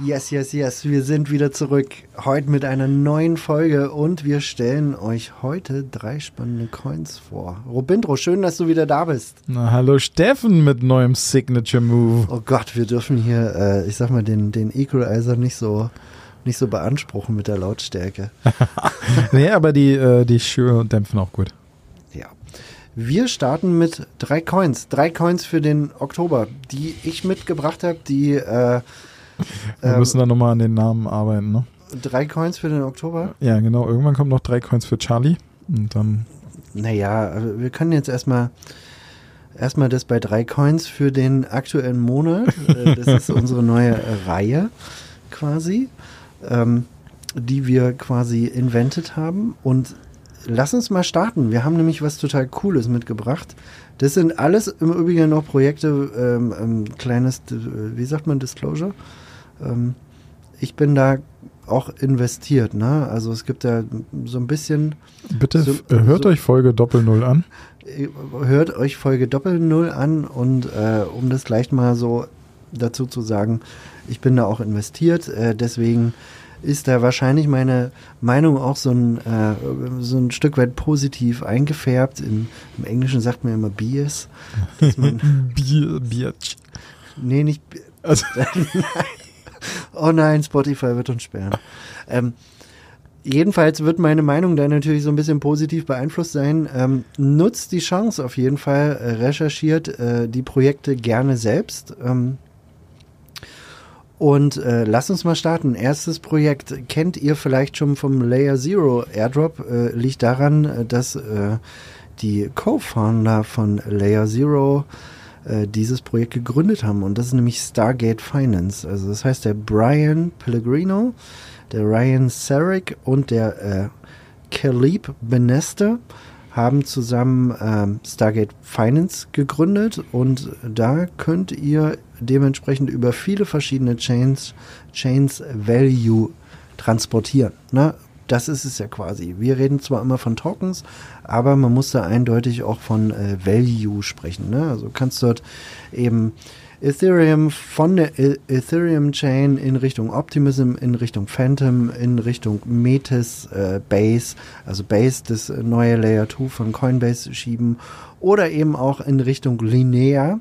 Yes, yes, yes, wir sind wieder zurück. Heute mit einer neuen Folge und wir stellen euch heute drei spannende Coins vor. Robindro, schön, dass du wieder da bist. Na, hallo Steffen mit neuem Signature Move. Oh Gott, wir dürfen hier, äh, ich sag mal, den, den Equalizer nicht so, nicht so beanspruchen mit der Lautstärke. nee, aber die, äh, die Schuhe dämpfen auch gut. Ja. Wir starten mit drei Coins. Drei Coins für den Oktober, die ich mitgebracht habe, die äh, Wir Ähm, müssen da nochmal an den Namen arbeiten, ne? drei Coins für den Oktober. Ja, genau. Irgendwann kommt noch drei Coins für Charlie. Und dann. Naja, also wir können jetzt erstmal erstmal das bei drei Coins für den aktuellen Monat. Äh, Das ist unsere neue äh, Reihe quasi, ähm, die wir quasi invented haben. Und lass uns mal starten. Wir haben nämlich was total Cooles mitgebracht. Das sind alles im Übrigen noch Projekte, ähm, ähm, kleines, äh, wie sagt man, Disclosure. Ähm, ich bin da auch investiert, ne? Also es gibt da so ein bisschen Bitte So- äh, hört so- euch Folge Doppel Null an. hört euch Folge Doppel Null an und äh, um das gleich mal so dazu zu sagen, ich bin da auch investiert, äh, deswegen ist da wahrscheinlich meine Meinung auch so ein, äh, so ein Stück weit positiv eingefärbt. In, Im Englischen sagt man immer Bias. Bier, Bier. nee, nicht. Also, Oh nein, Spotify wird uns sperren. Ähm, jedenfalls wird meine Meinung da natürlich so ein bisschen positiv beeinflusst sein. Ähm, nutzt die Chance auf jeden Fall, äh, recherchiert äh, die Projekte gerne selbst. Ähm, und äh, lasst uns mal starten. Erstes Projekt kennt ihr vielleicht schon vom Layer Zero Airdrop. Äh, liegt daran, äh, dass die Co-Founder von Layer Zero äh, dieses Projekt gegründet haben. Und das ist nämlich Stargate Finance. Also das heißt, der Brian Pellegrino, der Ryan Sarek und der äh, Caleb Benester haben zusammen ähm, Stargate Finance gegründet und da könnt ihr dementsprechend über viele verschiedene Chains, Chains Value transportieren. Ne? Das ist es ja quasi. Wir reden zwar immer von Tokens, aber man muss da eindeutig auch von äh, Value sprechen. Ne? Also du kannst dort eben Ethereum von der E- Ethereum Chain in Richtung Optimism, in Richtung Phantom, in Richtung Metis, äh, Base, also Base, das neue Layer 2 von Coinbase schieben oder eben auch in Richtung Linear,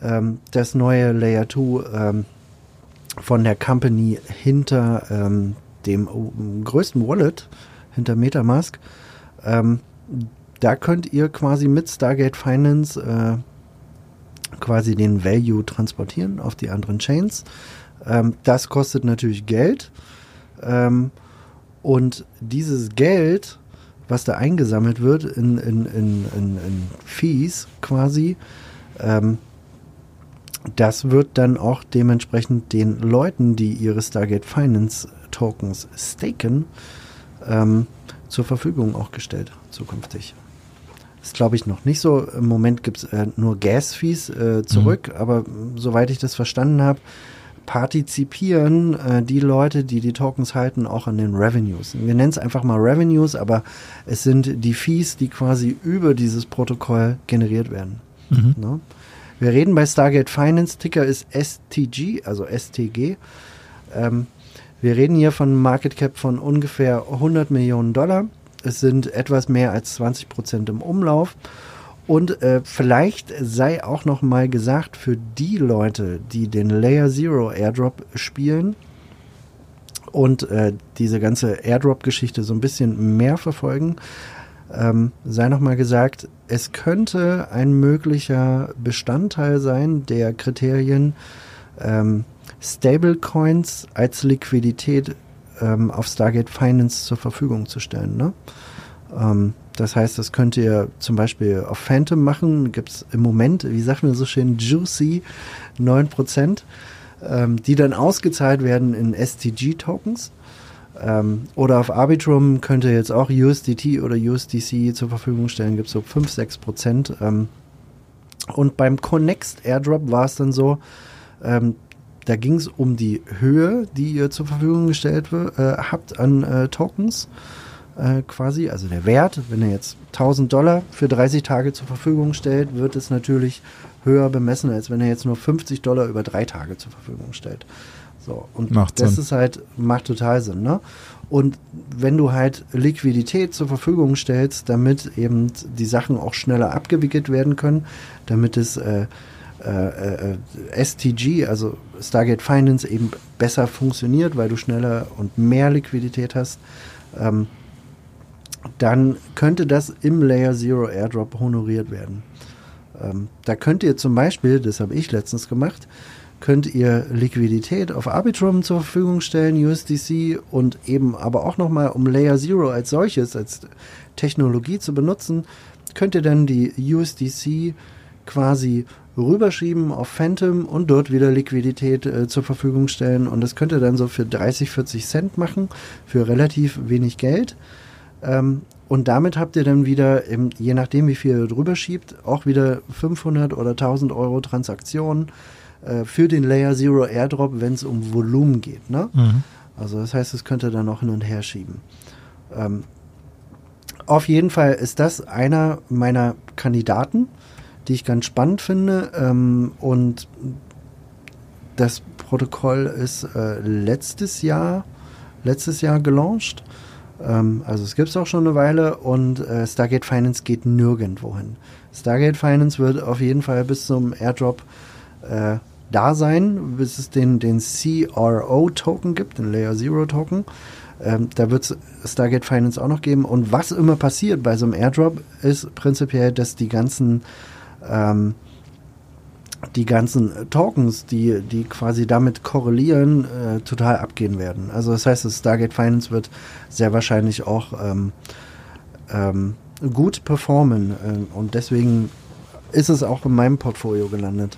ähm, das neue Layer 2 ähm, von der Company hinter ähm, dem äh, größten Wallet, hinter Metamask. Ähm, da könnt ihr quasi mit Stargate Finance äh, quasi den Value transportieren auf die anderen Chains. Ähm, das kostet natürlich Geld. Ähm, und dieses Geld, was da eingesammelt wird in, in, in, in, in Fees quasi, ähm, das wird dann auch dementsprechend den Leuten, die ihre Stargate Finance Tokens staken, ähm, zur Verfügung auch gestellt, zukünftig. Das glaube ich noch nicht so. Im Moment gibt es äh, nur Gas-Fees äh, zurück, aber mh, soweit ich das verstanden habe, partizipieren äh, die Leute, die die Tokens halten, auch an den Revenues. Wir nennen es einfach mal Revenues, aber es sind die Fees, die quasi über dieses Protokoll generiert werden. mhm. Ne? Wir reden bei Stargate Finance, Ticker ist STG, also STG. Ähm, wir reden hier von Market Cap von ungefähr 100 Millionen Dollar. Es sind etwas mehr als 20 Prozent im Umlauf. Und äh, vielleicht sei auch noch mal gesagt für die Leute, die den Layer Zero Airdrop spielen und äh, diese ganze Airdrop-Geschichte so ein bisschen mehr verfolgen, ähm, sei noch mal gesagt, es könnte ein möglicher Bestandteil sein der Kriterien, ähm, Stablecoins als Liquidität ähm, auf Stargate Finance zur Verfügung zu stellen. Ne? Ähm, das heißt, das könnt ihr zum Beispiel auf Phantom machen. Gibt es im Moment, wie sagt man so schön, juicy 9%, ähm, die dann ausgezahlt werden in STG-Tokens. Ähm, oder auf Arbitrum könnt ihr jetzt auch USDT oder USDC zur Verfügung stellen, gibt es so 5, 6 Prozent. Ähm, und beim Connext Airdrop war es dann so, ähm, da ging es um die Höhe, die ihr zur Verfügung gestellt äh, habt an äh, Tokens äh, quasi, also der Wert. Wenn ihr jetzt 1000 Dollar für 30 Tage zur Verfügung stellt, wird es natürlich höher bemessen, als wenn er jetzt nur 50 Dollar über drei Tage zur Verfügung stellt. So, und Macht das Sinn. ist halt, macht total Sinn, ne? Und wenn du halt Liquidität zur Verfügung stellst, damit eben die Sachen auch schneller abgewickelt werden können, damit es äh, äh, äh, STG, also Stargate Finance, eben besser funktioniert, weil du schneller und mehr Liquidität hast, ähm, dann könnte das im Layer Zero Airdrop honoriert werden. Ähm, da könnt ihr zum Beispiel, das habe ich letztens gemacht, könnt ihr Liquidität auf Arbitrum zur Verfügung stellen, USDC und eben aber auch nochmal, um Layer Zero als solches, als Technologie zu benutzen, könnt ihr dann die USDC quasi rüberschieben auf Phantom und dort wieder Liquidität äh, zur Verfügung stellen. Und das könnt ihr dann so für 30, 40 Cent machen, für relativ wenig Geld. Ähm, und damit habt ihr dann wieder, im, je nachdem wie viel ihr drüber schiebt, auch wieder 500 oder 1000 Euro Transaktionen äh, für den Layer Zero Airdrop, wenn es um Volumen geht. Ne? Mhm. Also das heißt, es könnt ihr dann auch hin und her schieben. Ähm, auf jeden Fall ist das einer meiner Kandidaten, die ich ganz spannend finde. Ähm, und das Protokoll ist äh, letztes Jahr, letztes Jahr gelauncht. Ähm, also es gibt es auch schon eine Weile und äh, Stargate Finance geht nirgendwo hin. Stargate Finance wird auf jeden Fall bis zum Airdrop äh, da sein, bis es den, den CRO-Token gibt, den Layer Zero Token. Ähm, da wird es Stargate Finance auch noch geben. Und was immer passiert bei so einem Airdrop, ist prinzipiell, dass die ganzen ähm, die ganzen Tokens, die, die quasi damit korrelieren, äh, total abgehen werden. Also das heißt, das Stargate Finance wird sehr wahrscheinlich auch ähm, ähm, gut performen äh, und deswegen ist es auch in meinem Portfolio gelandet.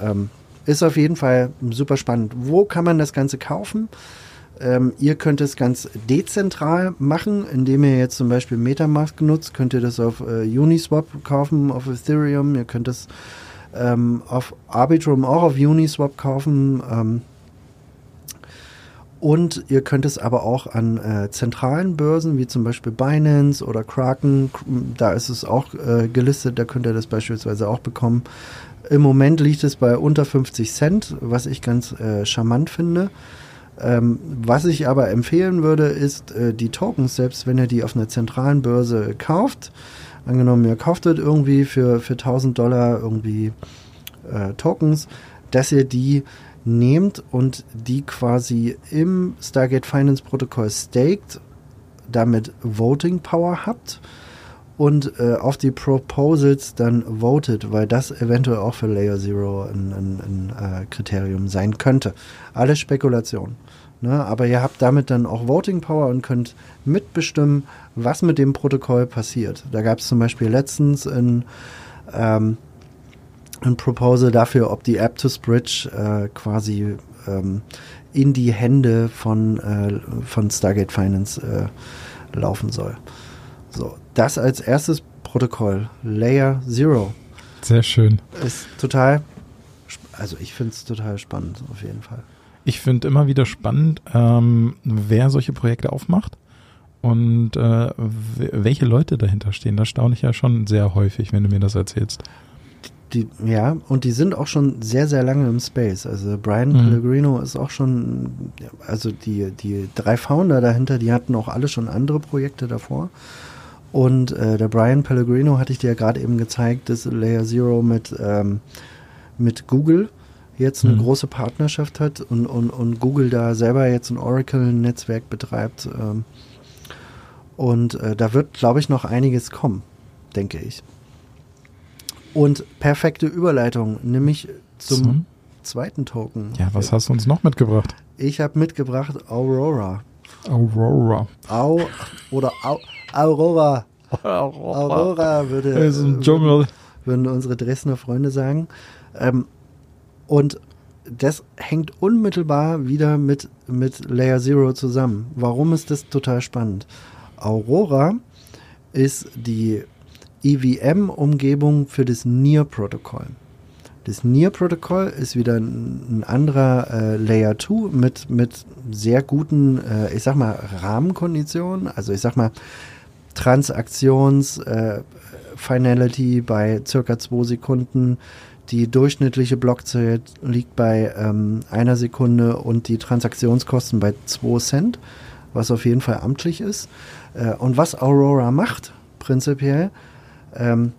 Ähm, ist auf jeden Fall super spannend. Wo kann man das Ganze kaufen? Ähm, ihr könnt es ganz dezentral machen, indem ihr jetzt zum Beispiel Metamask nutzt, könnt ihr das auf äh, Uniswap kaufen, auf Ethereum, ihr könnt es ähm, auf Arbitrum auch auf Uniswap kaufen. Ähm, und ihr könnt es aber auch an äh, zentralen Börsen, wie zum Beispiel Binance oder Kraken, da ist es auch äh, gelistet, da könnt ihr das beispielsweise auch bekommen. Im Moment liegt es bei unter 50 Cent, was ich ganz äh, charmant finde. Ähm, was ich aber empfehlen würde, ist äh, die Tokens, selbst wenn ihr die auf einer zentralen Börse kauft, angenommen, ihr kauft das irgendwie für, für 1000 Dollar irgendwie äh, Tokens, dass ihr die nehmt und die quasi im Stargate Finance Protokoll staked, damit Voting Power habt und äh, auf die Proposals dann votet, weil das eventuell auch für Layer Zero ein, ein, ein äh, Kriterium sein könnte. Alles Spekulation. Ne? Aber ihr habt damit dann auch Voting Power und könnt mitbestimmen, was mit dem Protokoll passiert. Da gab es zum Beispiel letztens ein, ähm, ein Proposal dafür, ob die Aptus Bridge äh, quasi ähm, in die Hände von, äh, von Stargate Finance äh, laufen soll. So, das als erstes Protokoll, Layer Zero, Sehr schön. ist total, also ich finde es total spannend, auf jeden Fall. Ich finde immer wieder spannend, ähm, wer solche Projekte aufmacht und äh, welche Leute dahinter stehen. Das staune ich ja schon sehr häufig, wenn du mir das erzählst. Die, ja, und die sind auch schon sehr, sehr lange im Space. Also Brian Mhm. Pellegrino ist auch schon, also die, die drei Founder dahinter, die hatten auch alle schon andere Projekte davor. Und äh, der Brian Pellegrino hatte ich dir ja gerade eben gezeigt, dass Layer Zero mit, ähm, mit Google jetzt eine Mhm. große Partnerschaft hat und, und, und Google da selber jetzt ein Oracle-Netzwerk betreibt. Ähm, und äh, da wird, glaube ich, noch einiges kommen, denke ich. Und perfekte Überleitung, nämlich zum Zum? zweiten Token. Ja, was hast du uns noch mitgebracht? Ich habe mitgebracht Aurora. Aurora. Au oder Au, Aurora. Aurora würde, ist ein äh, Dschungel. würden unsere Dresdner Freunde sagen. Ähm, und das hängt unmittelbar wieder mit, mit Layer Zero zusammen. Warum ist das total spannend? Aurora ist die EVM-Umgebung für das NIR-Protokoll. Das NIR-Protokoll ist wieder ein, ein anderer äh, Layer 2 mit, mit sehr guten, äh, ich sag mal, Rahmenkonditionen. Also ich sag mal, Transaktions äh, bei circa 2 Sekunden. Die durchschnittliche Blockzeit liegt bei ähm, einer Sekunde und die Transaktionskosten bei 2 Cent, was auf jeden Fall amtlich ist. Äh, und was Aurora macht, prinzipiell, ähm,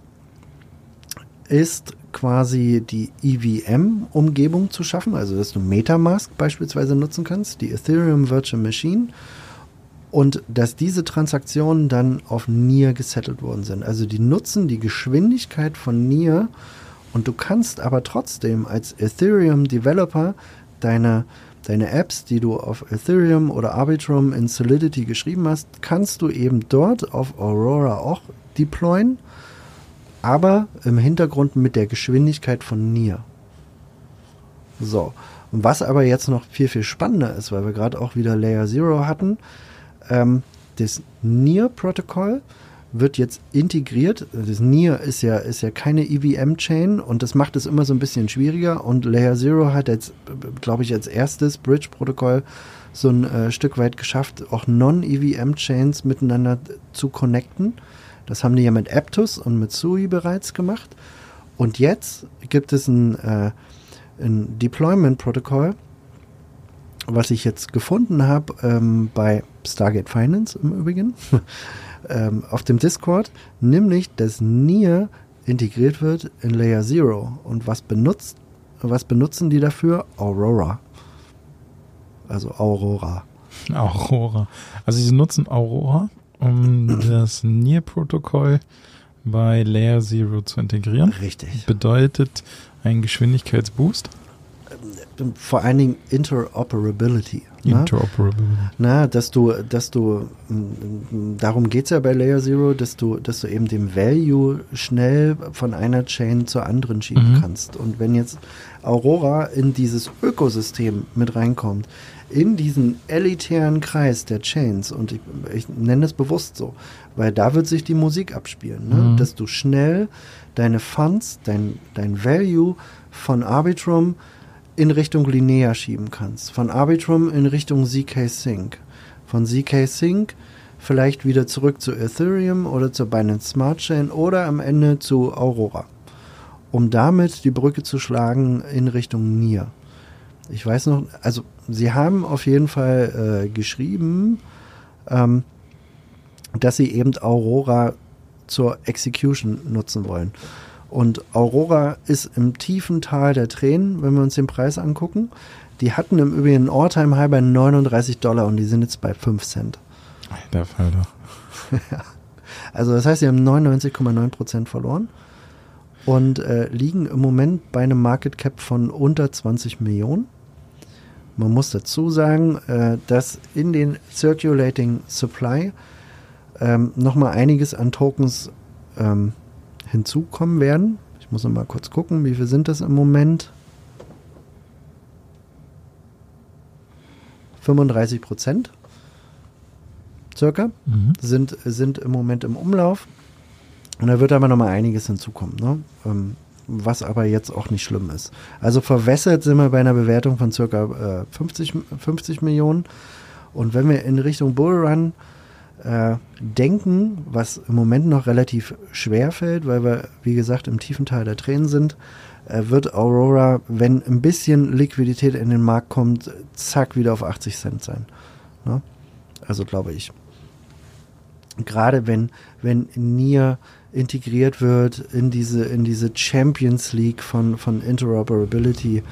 ist quasi die EVM-Umgebung zu schaffen, also dass du Metamask beispielsweise nutzen kannst, die Ethereum Virtual Machine, und dass diese Transaktionen dann auf NIR gesettelt worden sind. Also die nutzen die Geschwindigkeit von NIR und du kannst aber trotzdem als Ethereum Developer deine deine Apps, die du auf Ethereum oder Arbitrum in Solidity geschrieben hast, kannst du eben dort auf Aurora auch deployen aber im Hintergrund mit der Geschwindigkeit von Nier. So, und was aber jetzt noch viel, viel spannender ist, weil wir gerade auch wieder Layer Zero hatten, ähm, das Nier-Protokoll wird jetzt integriert. Das Nier ist ja, ist ja keine EVM-Chain und das macht es immer so ein bisschen schwieriger. Und Layer Zero hat jetzt, glaube ich, als erstes Bridge-Protokoll so ein äh, Stück weit geschafft, auch Non-EVM-Chains miteinander zu connecten. Das haben die ja mit Aptus und mit Sui bereits gemacht. Und jetzt gibt es ein, äh, ein Deployment-Protokoll, was ich jetzt gefunden habe ähm, bei Stargate Finance im Übrigen, ähm, auf dem Discord, nämlich, dass NIR integriert wird in Layer Zero. Und was benutzt, was benutzen die dafür? Aurora. Also Aurora. Aurora. Also sie nutzen Aurora um das NIR-Protokoll bei Layer Zero zu integrieren. Richtig. Bedeutet ein Geschwindigkeitsboost? Vor allen Dingen Interoperability. Ne? Interoperability. Na, dass du, dass du, darum geht es ja bei Layer Zero, dass du, dass du eben den Value schnell von einer Chain zur anderen schieben mhm. kannst. Und wenn jetzt Aurora in dieses Ökosystem mit reinkommt, in diesen elitären Kreis der Chains, und ich, ich nenne es bewusst so, weil da wird sich die Musik abspielen, ne? mhm. dass du schnell deine Funds, dein, dein Value von Arbitrum in Richtung Linear schieben kannst, von Arbitrum in Richtung ZK Sync, von ZK Sync vielleicht wieder zurück zu Ethereum oder zur Binance Smart Chain oder am Ende zu Aurora, um damit die Brücke zu schlagen in Richtung NIR. Ich weiß noch, also sie haben auf jeden Fall äh, geschrieben, ähm, dass sie eben Aurora zur Execution nutzen wollen. Und Aurora ist im tiefen Tal der Tränen, wenn wir uns den Preis angucken. Die hatten im Übrigen einen All-Time-High bei 39 Dollar und die sind jetzt bei 5 Cent. Der Fall doch. also das heißt, sie haben 99,9 Prozent verloren und äh, liegen im Moment bei einem Market Cap von unter 20 Millionen. Man muss dazu sagen, äh, dass in den Circulating Supply ähm, nochmal einiges an Tokens ähm, hinzukommen werden. Ich muss noch mal kurz gucken, wie viel sind das im Moment? 35 Prozent circa mhm. sind, sind im Moment im Umlauf. Und da wird aber noch mal einiges hinzukommen. Ne? Ähm, was aber jetzt auch nicht schlimm ist. Also verwässert sind wir bei einer Bewertung von circa äh, 50, 50 Millionen. Und wenn wir in Richtung Bullrun äh, denken, was im Moment noch relativ schwer fällt, weil wir, wie gesagt, im tiefen Teil der Tränen sind, äh, wird Aurora, wenn ein bisschen Liquidität in den Markt kommt, zack, wieder auf 80 Cent sein. Ne? Also glaube ich. Gerade wenn, wenn Nier integriert wird in diese, in diese Champions League von, von Interoperability,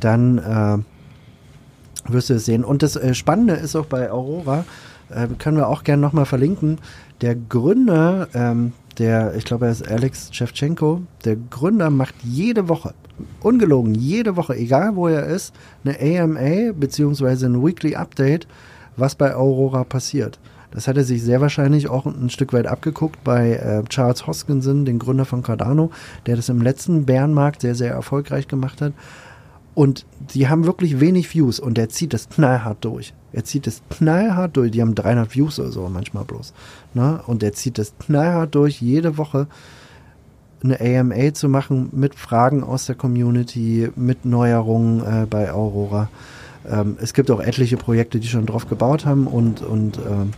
dann äh, wirst du es sehen. Und das äh, Spannende ist auch bei Aurora, äh, können wir auch gerne nochmal verlinken, der Gründer, ähm, der, ich glaube, er ist Alex Shevchenko, der Gründer macht jede Woche, ungelogen, jede Woche, egal wo er ist, eine AMA beziehungsweise ein Weekly Update, was bei Aurora passiert. Das hat er sich sehr wahrscheinlich auch ein Stück weit abgeguckt bei äh, Charles Hoskinson, den Gründer von Cardano, der das im letzten Bärenmarkt sehr, sehr erfolgreich gemacht hat. Und die haben wirklich wenig Views und der zieht das knallhart durch. Er zieht das knallhart durch. Die haben 300 Views oder so manchmal bloß. Ne? Und er zieht das knallhart durch, jede Woche eine AMA zu machen mit Fragen aus der Community, mit Neuerungen äh, bei Aurora. Ähm, es gibt auch etliche Projekte, die schon drauf gebaut haben und, und ähm,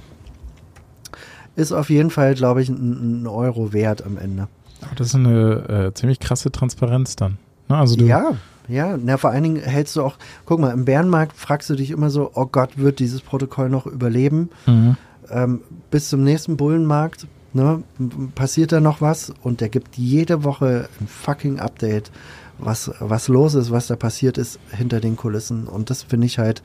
ist auf jeden Fall, glaube ich, ein, ein, Euro wert am Ende. Das ist eine äh, ziemlich krasse Transparenz dann. Ne? Also du, ja, ja, na, vor allen Dingen hältst du auch, guck mal, im Bärenmarkt fragst du dich immer so, oh Gott, wird dieses Protokoll noch überleben? Mhm. Ähm, bis zum nächsten Bullenmarkt, ne, passiert da noch was? Und der gibt jede Woche ein fucking Update, was, was los ist, was da passiert ist hinter den Kulissen. Und das finde ich halt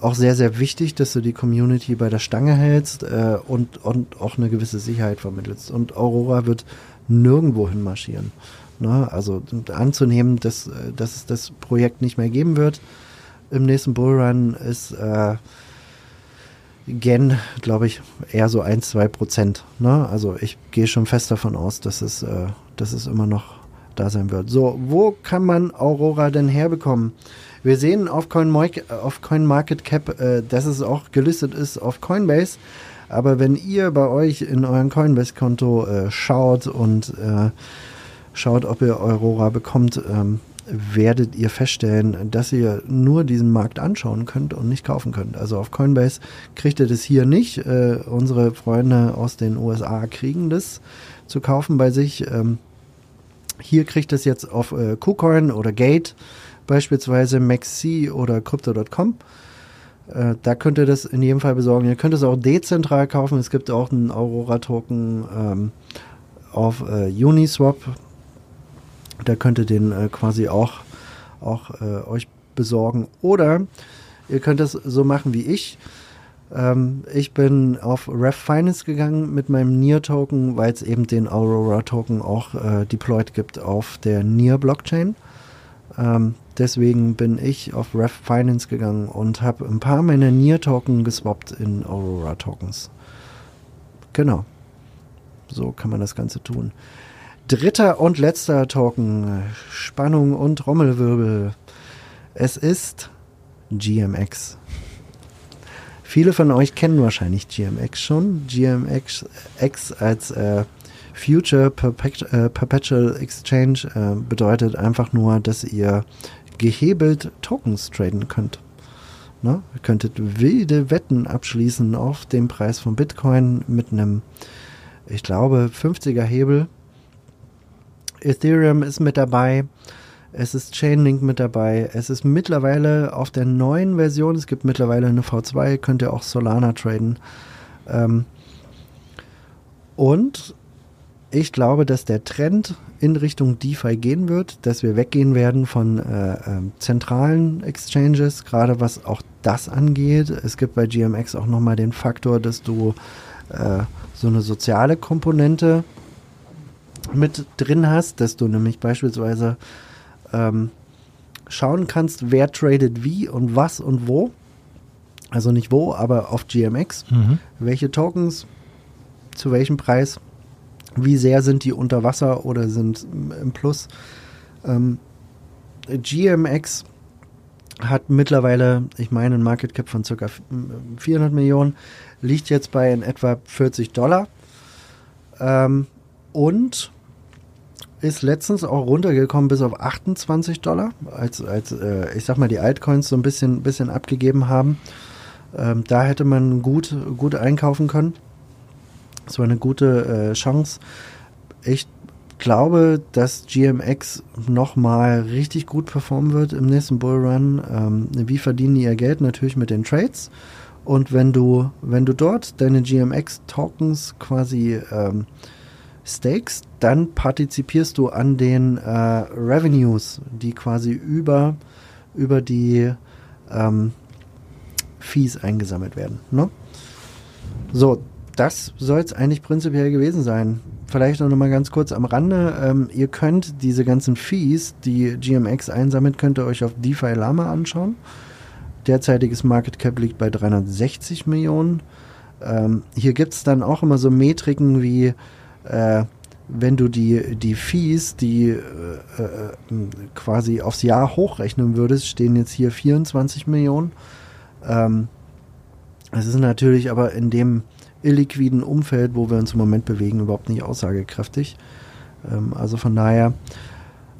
auch sehr, sehr wichtig, dass du die Community bei der Stange hältst äh, und, und auch eine gewisse Sicherheit vermittelst. Und Aurora wird nirgendwo hin marschieren. Ne? Also anzunehmen, dass, äh, dass es das Projekt nicht mehr geben wird im nächsten Bullrun ist äh, Gen, glaube ich, eher so ein, zwei Prozent. Ne? Also ich gehe schon fest davon aus, dass es, äh, dass es immer noch da sein wird. So, wo kann man Aurora denn herbekommen? Wir sehen auf, Coin auf CoinMarketCap, äh, dass es auch gelistet ist auf Coinbase. Aber wenn ihr bei euch in euren Coinbase-Konto äh, schaut und äh, schaut, ob ihr Aurora bekommt, ähm, werdet ihr feststellen, dass ihr nur diesen Markt anschauen könnt und nicht kaufen könnt. Also auf Coinbase kriegt ihr das hier nicht. Äh, unsere Freunde aus den USA kriegen das zu kaufen bei sich. Ähm, hier kriegt es jetzt auf äh, KuCoin oder Gate, beispielsweise Maxi oder Crypto.com. Äh, da könnt ihr das in jedem Fall besorgen. Ihr könnt es auch dezentral kaufen. Es gibt auch einen Aurora-Token ähm, auf äh, Uniswap. Da könnt ihr den äh, quasi auch, auch äh, euch besorgen. Oder ihr könnt es so machen wie ich. Ähm, ich bin auf Ref Finance gegangen mit meinem NIR-Token, weil es eben den Aurora-Token auch äh, deployed gibt auf der NIR-Blockchain. Ähm, deswegen bin ich auf Ref Finance gegangen und habe ein paar meiner NIR-Token geswappt in Aurora-Tokens. Genau. So kann man das Ganze tun. Dritter und letzter Token. Spannung und Trommelwirbel. Es ist GMX. Viele von euch kennen wahrscheinlich GMX schon. GMX X als äh, Future Perpet äh, Perpetual Exchange äh, bedeutet einfach nur, dass ihr gehebelt Tokens traden könnt. Ne? Ihr könntet wilde Wetten abschließen auf den Preis von Bitcoin mit einem, ich glaube, 50er Hebel. Ethereum ist mit dabei. Es ist Chainlink mit dabei. Es ist mittlerweile auf der neuen Version, es gibt mittlerweile eine V2, könnt ihr auch Solana traden. Ähm und ich glaube, dass der Trend in Richtung DeFi gehen wird, dass wir weggehen werden von äh, äh, zentralen Exchanges, gerade was auch das angeht. Es gibt bei GMX auch nochmal den Faktor, dass du äh, so eine soziale Komponente mit drin hast, dass du nämlich beispielsweise ähm, schauen kannst, wer tradet wie und was und wo. Also nicht wo, aber auf GMX. Mhm. Welche Tokens, zu welchem Preis, wie sehr sind die unter Wasser oder sind im Plus. Ähm, GMX hat mittlerweile, ich meine, ein Market Cap von ca. 400 Millionen, liegt jetzt bei in etwa 40 Dollar. Ähm, und ist letztens auch runtergekommen bis auf 28 Dollar, als, als äh, ich sag mal, die Altcoins so ein bisschen, bisschen abgegeben haben. Ähm, da hätte man gut, gut einkaufen können. Das war eine gute äh, Chance. Ich glaube, dass GMX nochmal richtig gut performen wird im nächsten Bullrun. Ähm, wie verdienen die ihr Geld? Natürlich mit den Trades. Und wenn du, wenn du dort deine GMX-Tokens quasi ähm, stakest, dann partizipierst du an den äh, Revenues, die quasi über, über die ähm, Fees eingesammelt werden. Ne? So, das soll es eigentlich prinzipiell gewesen sein. Vielleicht noch mal ganz kurz am Rande. Ähm, ihr könnt diese ganzen Fees, die GMX einsammelt, könnt ihr euch auf DeFi Lama anschauen. Derzeitiges Market Cap liegt bei 360 Millionen. Ähm, hier gibt es dann auch immer so Metriken wie äh, wenn du die, die Fees, die äh, äh, quasi aufs Jahr hochrechnen würdest, stehen jetzt hier 24 Millionen. Ähm, es ist natürlich aber in dem illiquiden Umfeld, wo wir uns im Moment bewegen, überhaupt nicht aussagekräftig. Ähm, also von daher,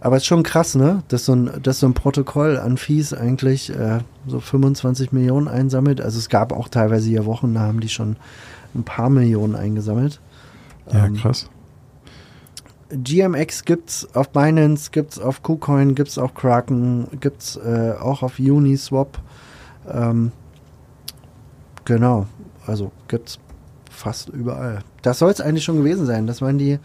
aber es ist schon krass, ne? Dass so ein, dass so ein Protokoll an Fees eigentlich äh, so 25 Millionen einsammelt. Also es gab auch teilweise hier Wochen, da haben die schon ein paar Millionen eingesammelt. Ja, ähm, krass. GMX gibt's auf Binance, gibt's auf KuCoin, gibt's auf Kraken, gibt's äh, auch auf Uniswap. Ähm, genau, also gibt's fast überall. Das soll es eigentlich schon gewesen sein. Das waren die,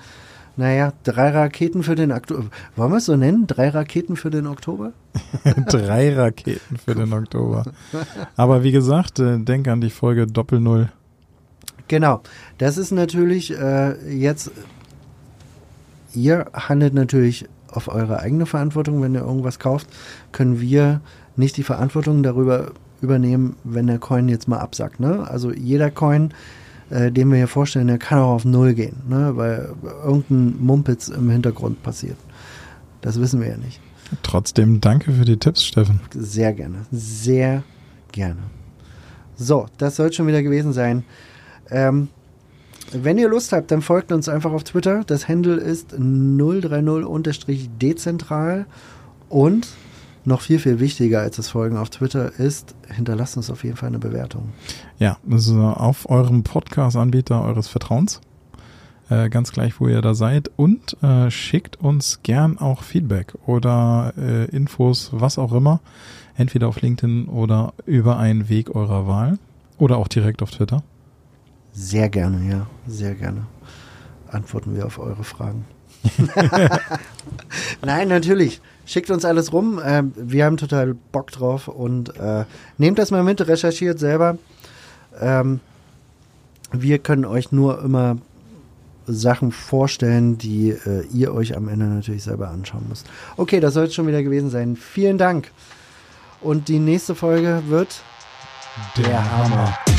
naja, drei Raketen für den Oktober. Wollen wir es so nennen? Drei Raketen für den Oktober? drei Raketen für den Oktober. Aber wie gesagt, äh, denk an die Folge Doppel Null. Genau. Das ist natürlich äh, jetzt ihr handelt natürlich auf eure eigene Verantwortung, wenn ihr irgendwas kauft, können wir nicht die Verantwortung darüber übernehmen, wenn der Coin jetzt mal absackt. Ne? Also jeder Coin, äh, den wir hier vorstellen, der kann auch auf Null gehen, ne? weil irgendein Mumpitz im Hintergrund passiert. Das wissen wir ja nicht. Trotzdem danke für die Tipps, Steffen. Sehr gerne, sehr gerne. So, das soll schon wieder gewesen sein. Ähm, wenn ihr Lust habt, dann folgt uns einfach auf Twitter. Das Handle ist 030-dezentral. Und noch viel, viel wichtiger als das Folgen auf Twitter ist, hinterlasst uns auf jeden Fall eine Bewertung. Ja, also auf eurem Podcast-Anbieter eures Vertrauens. Äh, ganz gleich, wo ihr da seid. Und äh, schickt uns gern auch Feedback oder äh, Infos, was auch immer. Entweder auf LinkedIn oder über einen Weg eurer Wahl. Oder auch direkt auf Twitter. Sehr gerne, ja, sehr gerne. Antworten wir auf eure Fragen. Nein, natürlich. Schickt uns alles rum. Äh, wir haben total Bock drauf und äh, nehmt das mal mit, recherchiert selber. Ähm, wir können euch nur immer Sachen vorstellen, die äh, ihr euch am Ende natürlich selber anschauen müsst. Okay, das soll es schon wieder gewesen sein. Vielen Dank. Und die nächste Folge wird der, der Hammer. Hammer.